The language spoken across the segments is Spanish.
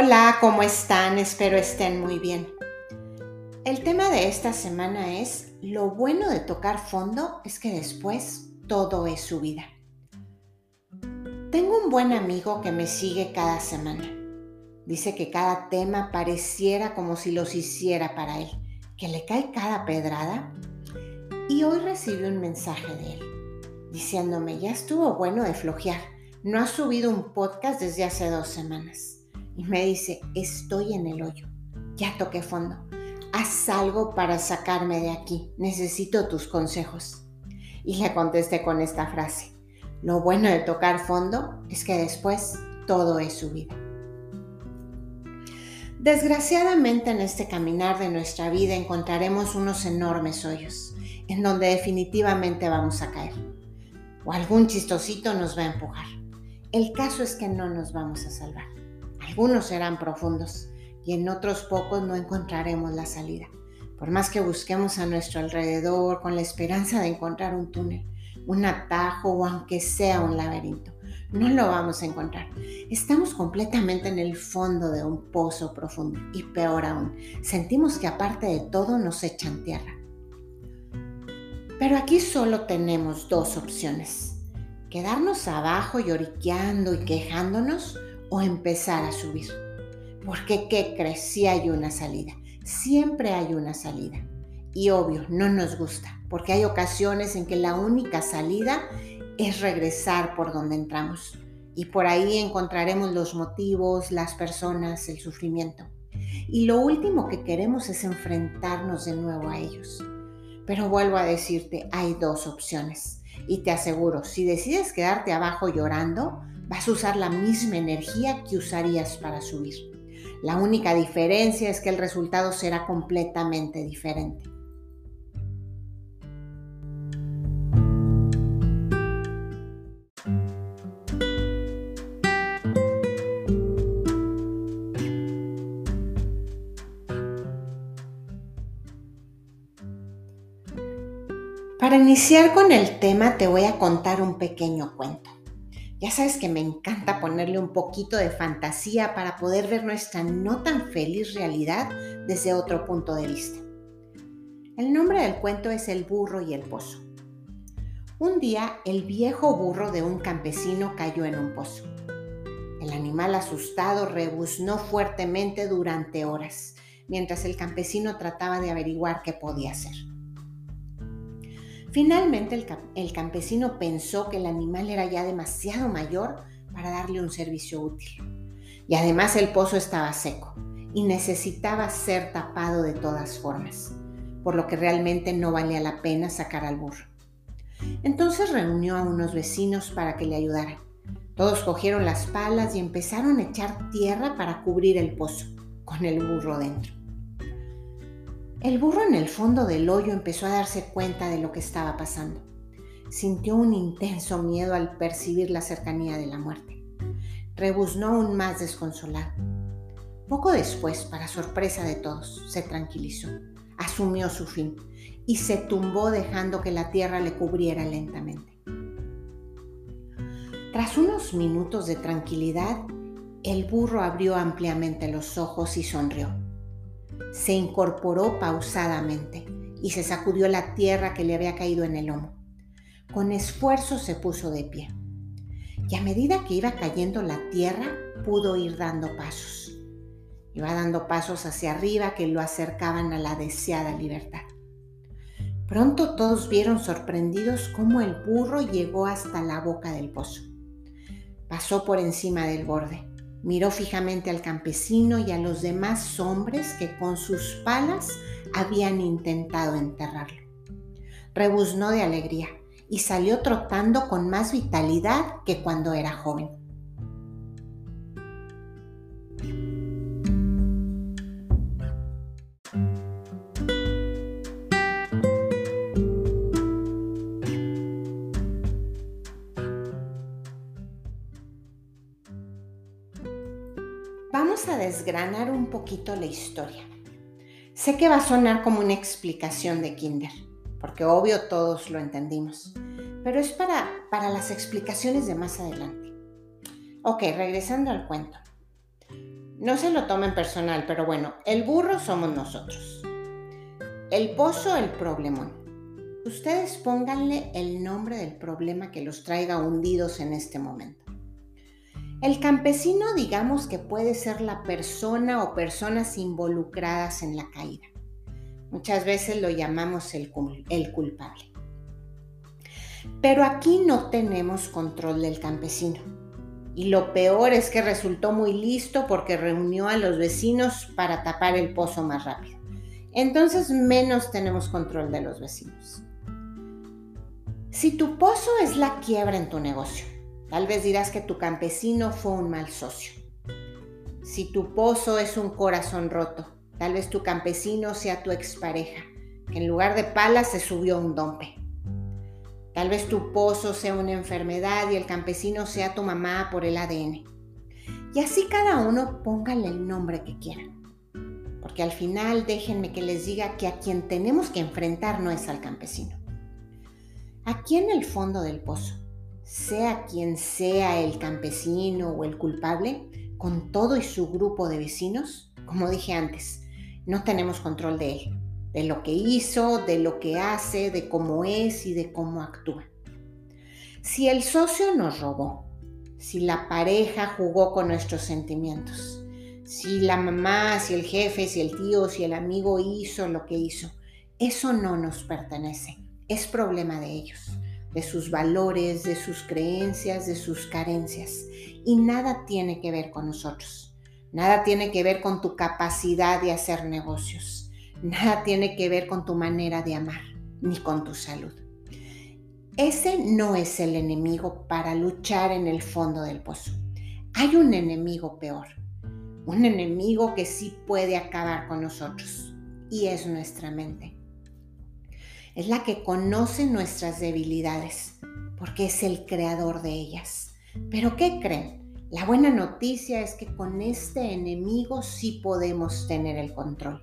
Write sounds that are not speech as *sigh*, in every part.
Hola, ¿cómo están? Espero estén muy bien. El tema de esta semana es, lo bueno de tocar fondo es que después todo es su vida. Tengo un buen amigo que me sigue cada semana. Dice que cada tema pareciera como si los hiciera para él, que le cae cada pedrada. Y hoy recibí un mensaje de él, diciéndome, ya estuvo bueno de flojear, no ha subido un podcast desde hace dos semanas y me dice, estoy en el hoyo, ya toqué fondo, haz algo para sacarme de aquí, necesito tus consejos. Y le contesté con esta frase, lo bueno de tocar fondo es que después todo es su vida. Desgraciadamente en este caminar de nuestra vida encontraremos unos enormes hoyos, en donde definitivamente vamos a caer. O algún chistosito nos va a empujar. El caso es que no nos vamos a salvar. Algunos serán profundos y en otros pocos no encontraremos la salida. Por más que busquemos a nuestro alrededor con la esperanza de encontrar un túnel, un atajo o aunque sea un laberinto, no lo vamos a encontrar. Estamos completamente en el fondo de un pozo profundo y peor aún, sentimos que aparte de todo nos echan tierra. Pero aquí solo tenemos dos opciones. Quedarnos abajo lloriqueando y quejándonos o empezar a subir. Porque, ¿qué crees? Sí hay una salida. Siempre hay una salida. Y obvio, no nos gusta, porque hay ocasiones en que la única salida es regresar por donde entramos. Y por ahí encontraremos los motivos, las personas, el sufrimiento. Y lo último que queremos es enfrentarnos de nuevo a ellos. Pero vuelvo a decirte, hay dos opciones. Y te aseguro, si decides quedarte abajo llorando, vas a usar la misma energía que usarías para subir. La única diferencia es que el resultado será completamente diferente. Para iniciar con el tema te voy a contar un pequeño cuento. Ya sabes que me encanta ponerle un poquito de fantasía para poder ver nuestra no tan feliz realidad desde otro punto de vista. El nombre del cuento es El burro y el pozo. Un día el viejo burro de un campesino cayó en un pozo. El animal asustado rebuznó fuertemente durante horas, mientras el campesino trataba de averiguar qué podía hacer. Finalmente el, campesino pensó que el animal era ya demasiado mayor para darle un servicio útil. Y además el pozo estaba seco y necesitaba ser tapado de todas formas, por lo que realmente no valía la pena sacar al burro. Entonces reunió a unos vecinos para que le ayudaran. Todos cogieron las palas y empezaron a echar tierra para cubrir el pozo, con el burro dentro. El burro en el fondo del hoyo empezó a darse cuenta de lo que estaba pasando. Sintió un intenso miedo al percibir la cercanía de la muerte. Rebuznó aún más desconsolado. Poco después, para sorpresa de todos, se tranquilizó, asumió su fin y se tumbó dejando que la tierra le cubriera lentamente. Tras unos minutos de tranquilidad, el burro abrió ampliamente los ojos y sonrió se incorporó pausadamente y se sacudió la tierra que le había caído en el lomo. Con esfuerzo se puso de pie. Y a medida que iba cayendo la tierra, pudo ir dando pasos. Iba dando pasos hacia arriba que lo acercaban a la deseada libertad. Pronto todos vieron sorprendidos cómo el burro llegó hasta la boca del pozo. Pasó por encima del borde Miró fijamente al campesino y a los demás hombres que con sus palas habían intentado enterrarlo. Rebuznó de alegría y salió trotando con más vitalidad que cuando era joven. Desgranar un poquito la historia. Sé que va a sonar como una explicación de Kinder, porque obvio todos lo entendimos, pero es para, para las explicaciones de más adelante. Ok, regresando al cuento. No se lo tomen personal, pero bueno, el burro somos nosotros. El pozo, el problemón. Ustedes pónganle el nombre del problema que los traiga hundidos en este momento. El campesino digamos que puede ser la persona o personas involucradas en la caída. Muchas veces lo llamamos el, culpable. Pero aquí no tenemos control del campesino. Y lo peor es que resultó muy listo porque reunió a los vecinos para tapar el pozo más rápido. Entonces menos tenemos control de los vecinos. Si tu pozo es la quiebra en tu negocio, tal vez dirás que tu campesino fue un mal socio. Si tu pozo es un corazón roto, tal vez tu campesino sea tu expareja, que en lugar de palas se subió un dompe. Tal vez tu pozo sea una enfermedad y el campesino sea tu mamá por el ADN. Y así cada uno póngale el nombre que quieran. Porque al final déjenme que les diga que a quien tenemos que enfrentar no es al campesino. Aquí en el fondo del pozo, sea quien sea el campesino o el culpable, con todo y su grupo de vecinos, como dije antes, no tenemos control de él de lo que hizo, de lo que hace, de cómo es y de cómo actúa. Si el socio nos robó, si la pareja jugó con nuestros sentimientos, si la mamá, si el jefe, si el tío, si el amigo hizo lo que hizo, eso no nos pertenece, es problema de ellos, de sus valores, de sus creencias, de sus carencias, y nada tiene que ver con nosotros, nada tiene que ver con tu capacidad de hacer negocios Nada tiene que ver con tu manera de amar, ni con tu salud. Ese no es el enemigo para luchar en el fondo del pozo. Hay un enemigo peor, un enemigo que sí puede acabar con nosotros, y es nuestra mente. Es la que conoce nuestras debilidades, porque es el creador de ellas. Pero ¿qué creen? La buena noticia es que con este enemigo sí podemos tener el control.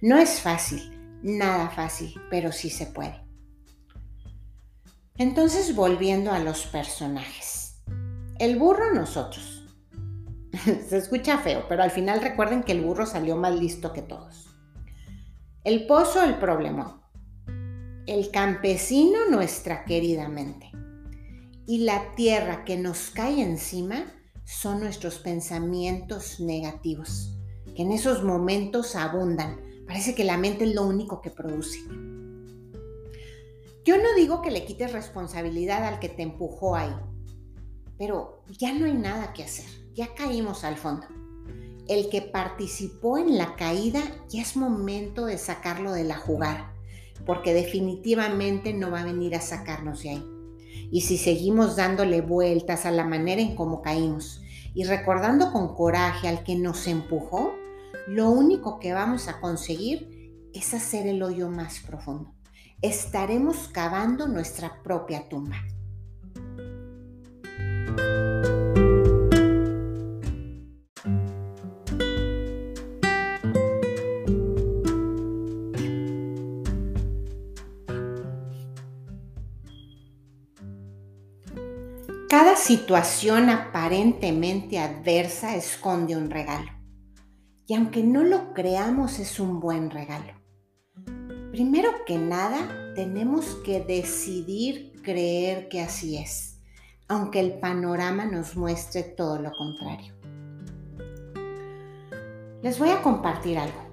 No es fácil, nada fácil, pero sí se puede. Entonces, volviendo a los personajes. El burro nosotros. *laughs* se escucha feo, pero al final recuerden que el burro salió más listo que todos. El pozo, el problema. El campesino, nuestra querida mente. Y la tierra que nos cae encima son nuestros pensamientos negativos, que en esos momentos abundan, Parece que la mente es lo único que produce. Yo no digo que le quites responsabilidad al que te empujó ahí, pero ya no hay nada que hacer, ya caímos al fondo. El que participó en la caída ya es momento de sacarlo de la jugada, porque definitivamente no va a venir a sacarnos de ahí. Y si seguimos dándole vueltas a la manera en cómo caímos y recordando con coraje al que nos empujó, lo único que vamos a conseguir es hacer el hoyo más profundo. Estaremos cavando nuestra propia tumba. Situación aparentemente adversa esconde un regalo y aunque no lo creamos es un buen regalo. Primero que nada, tenemos que decidir creer que así es, aunque el panorama nos muestre todo lo contrario. Les voy a compartir algo.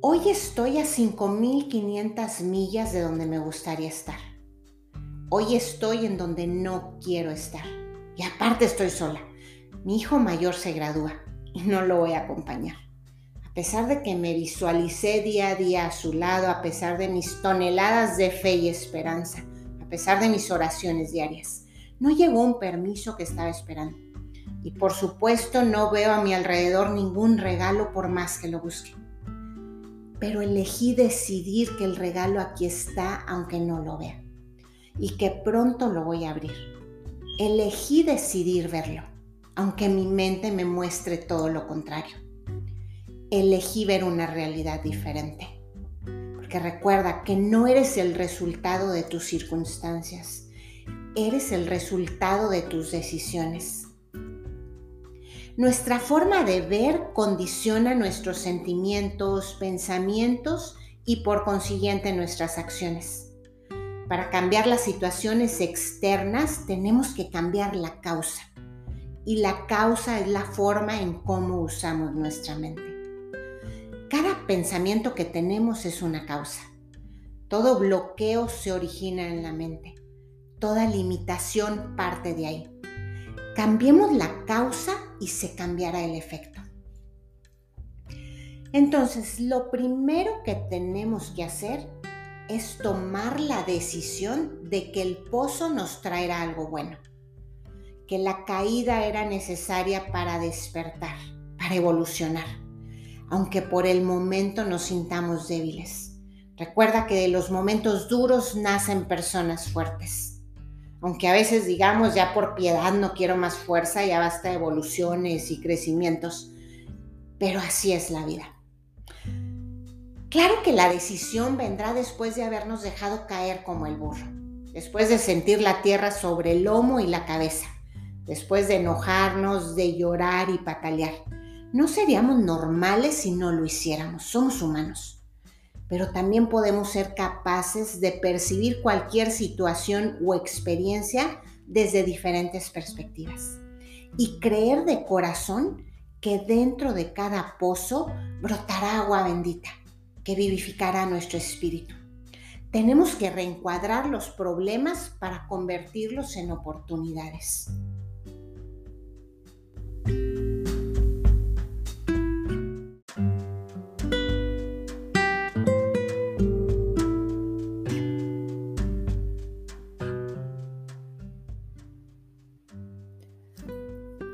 Hoy estoy a 5.500 millas de donde me gustaría estar. Hoy estoy en donde no quiero estar. Y aparte estoy sola. Mi hijo mayor se gradúa y no lo voy a acompañar. A pesar de que me visualicé día a día a su lado, a pesar de mis toneladas de fe y esperanza, a pesar de mis oraciones diarias, no llegó un permiso que estaba esperando. Y por supuesto no veo a mi alrededor ningún regalo por más que lo busque. Pero elegí decidir que el regalo aquí está aunque no lo vea. Y que pronto lo voy a abrir. Elegí decidir verlo aunque mi mente me muestre todo lo contrario. Elegí ver una realidad diferente, porque recuerda que no eres el resultado de tus circunstancias, eres el resultado de tus decisiones. Nuestra forma de ver condiciona nuestros sentimientos, pensamientos y por consiguiente nuestras acciones. Para cambiar las situaciones externas tenemos que cambiar la causa. Y la causa es la forma en cómo usamos nuestra mente. Cada pensamiento que tenemos es una causa. Todo bloqueo se origina en la mente. Toda limitación parte de ahí. Cambiemos la causa y se cambiará el efecto. Entonces, lo primero que tenemos que hacer es tomar la decisión de que el pozo nos traerá algo bueno, que la caída era necesaria para despertar, para evolucionar, aunque por el momento nos sintamos débiles. Recuerda que de los momentos duros nacen personas fuertes aunque a veces digamos ya por piedad no quiero más fuerza, ya basta evoluciones y crecimientos, pero así es la vida. Claro que la decisión vendrá después de habernos dejado caer como el burro, después de sentir la tierra sobre el lomo y la cabeza, después de enojarnos, de llorar y patalear. No seríamos normales si no lo hiciéramos, somos humanos pero también podemos ser capaces de percibir cualquier situación o experiencia desde diferentes perspectivas y creer de corazón que dentro de cada pozo brotará agua bendita que vivificará nuestro espíritu. Tenemos que reencuadrar los problemas para convertirlos en oportunidades.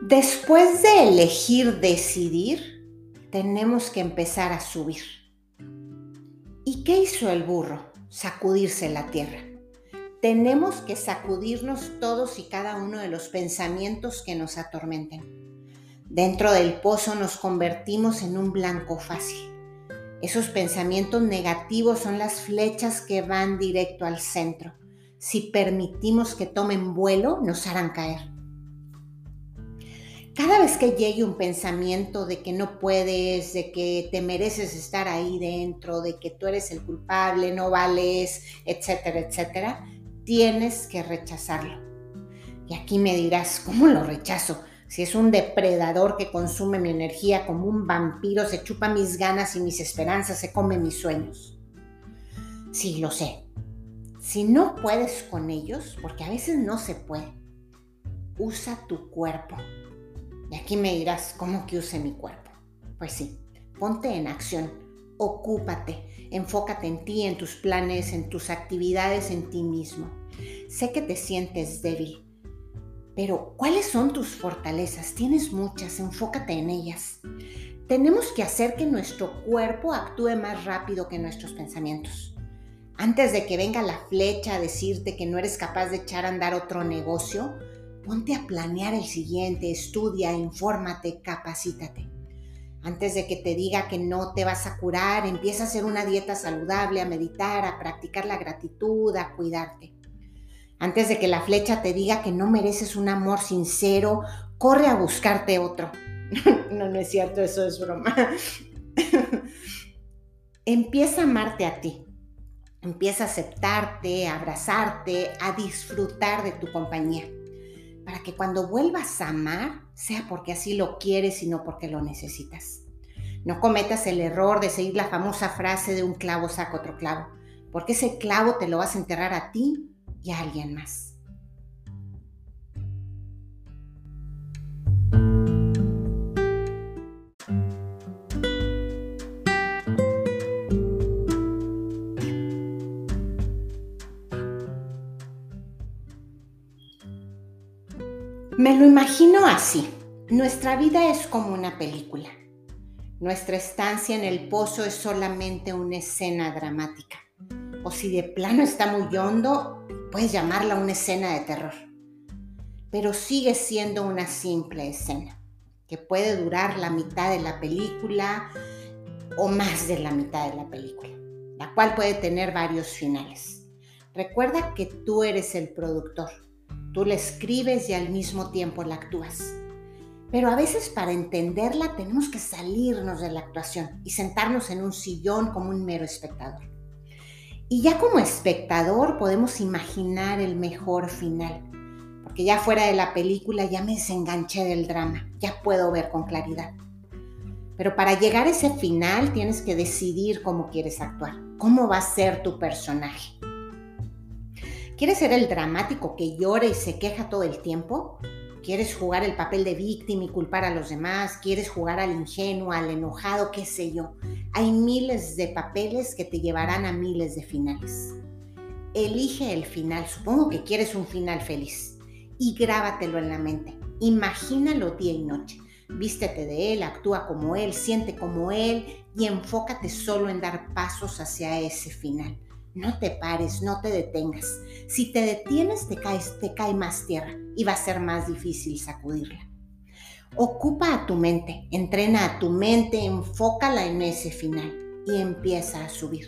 Después de elegir decidir, tenemos que empezar a subir. ¿Y qué hizo el burro? Sacudirse la tierra. Tenemos que sacudirnos todos y cada uno de los pensamientos que nos atormenten. Dentro del pozo nos convertimos en un blanco fácil. Esos pensamientos negativos son las flechas que van directo al centro. Si permitimos que tomen vuelo, nos harán caer. Cada vez que llegue un pensamiento de que no puedes, de que te mereces estar ahí dentro, de que tú eres el culpable, no vales, etcétera, etcétera, tienes que rechazarlo. Y aquí me dirás, ¿cómo lo rechazo? Si es un depredador que consume mi energía como un vampiro, se chupa mis ganas y mis esperanzas, se come mis sueños. Sí, lo sé. Si no puedes con ellos, porque a veces no se puede, usa tu cuerpo y aquí me dirás, ¿cómo que use mi cuerpo? Pues sí, ponte en acción, ocúpate, enfócate en ti, en tus planes, en tus actividades, en ti mismo. Sé que te sientes débil, pero ¿cuáles son tus fortalezas? Tienes muchas, enfócate en ellas. Tenemos que hacer que nuestro cuerpo actúe más rápido que nuestros pensamientos. Antes de que venga la flecha a decirte que no eres capaz de echar a andar otro negocio, Ponte a planear el siguiente, estudia, infórmate, capacítate. Antes de que te diga que no te vas a curar, empieza a hacer una dieta saludable, a meditar, a practicar la gratitud, a cuidarte. Antes de que la flecha te diga que no mereces un amor sincero, corre a buscarte otro. *laughs* no, no es cierto, eso es broma. *laughs* empieza a amarte a ti. Empieza a aceptarte, a abrazarte, a disfrutar de tu compañía para que cuando vuelvas a amar sea porque así lo quieres y no porque lo necesitas. No cometas el error de seguir la famosa frase de un clavo saca otro clavo, porque ese clavo te lo vas a enterrar a ti y a alguien más. Me lo imagino así. Nuestra vida es como una película. Nuestra estancia en el pozo es solamente una escena dramática. O si de plano está muy hondo, puedes llamarla una escena de terror. Pero sigue siendo una simple escena, que puede durar la mitad de la película o más de la mitad de la película, la cual puede tener varios finales. Recuerda que tú eres el productor Tú la escribes y al mismo tiempo la actúas. Pero a veces para entenderla tenemos que salirnos de la actuación y sentarnos en un sillón como un mero espectador. Y ya como espectador podemos imaginar el mejor final, porque ya fuera de la película ya me desenganché del drama, ya puedo ver con claridad. Pero para llegar a ese final tienes que decidir cómo quieres actuar, cómo va a ser tu personaje. ¿Quieres ser el dramático que llora y se queja todo el tiempo? ¿Quieres jugar el papel de víctima y culpar a los demás? ¿Quieres jugar al ingenuo, al enojado, qué sé yo? Hay miles de papeles que te llevarán a miles de finales. Elige el final, supongo que quieres un final feliz y grábatelo en la mente. Imagínalo día y noche. Vístete de él, actúa como él, siente como él y enfócate solo en dar pasos hacia ese final. No te pares, no te detengas. Si te detienes, te, caes, te cae más tierra y va a ser más difícil sacudirla. Ocupa a tu mente, entrena a tu mente, enfócala en ese final y empieza a subir.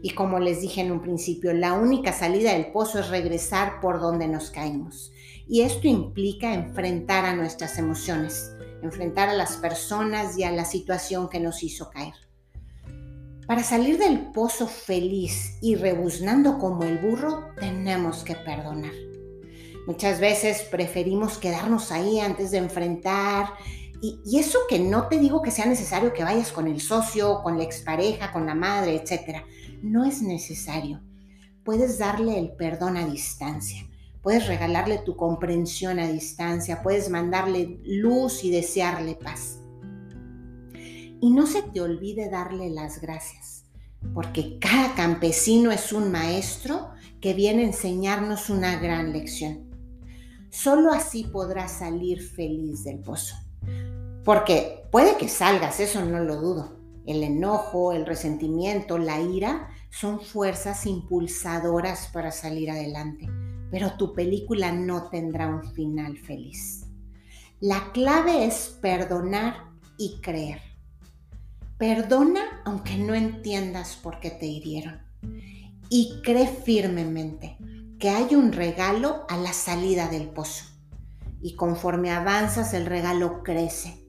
Y como les dije en un principio, la única salida del pozo es regresar por donde nos caímos. Y esto implica enfrentar a nuestras emociones, enfrentar a las personas y a la situación que nos hizo caer. Para salir del pozo feliz y rebuznando como el burro, tenemos que perdonar. Muchas veces preferimos quedarnos ahí antes de enfrentar. Y, eso que no te digo que sea necesario que vayas con el socio, con la expareja, con la madre, etc. No es necesario. Puedes darle el perdón a distancia. Puedes regalarle tu comprensión a distancia. Puedes mandarle luz y desearle paz. Y no se te olvide darle las gracias, porque cada campesino es un maestro que viene a enseñarnos una gran lección. Solo así podrás salir feliz del pozo. Porque puede que salgas, eso no lo dudo. El enojo, el resentimiento, la ira son fuerzas impulsadoras para salir adelante, pero tu película no tendrá un final feliz. La clave es perdonar y creer. Perdona aunque no entiendas por qué te hirieron. Y cree firmemente que hay un regalo a la salida del pozo. Y conforme avanzas el regalo crece,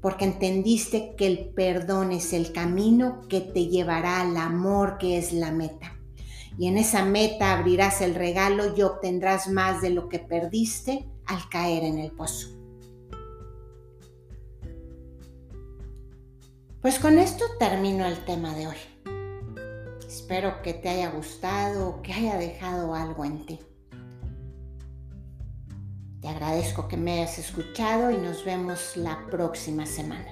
porque entendiste que el perdón es el camino que te llevará al amor que es la meta. Y en esa meta abrirás el regalo y obtendrás más de lo que perdiste al caer en el pozo. Pues con esto termino el tema de hoy. Espero que te haya gustado, que haya dejado algo en ti. Te agradezco que me hayas escuchado y nos vemos la próxima semana.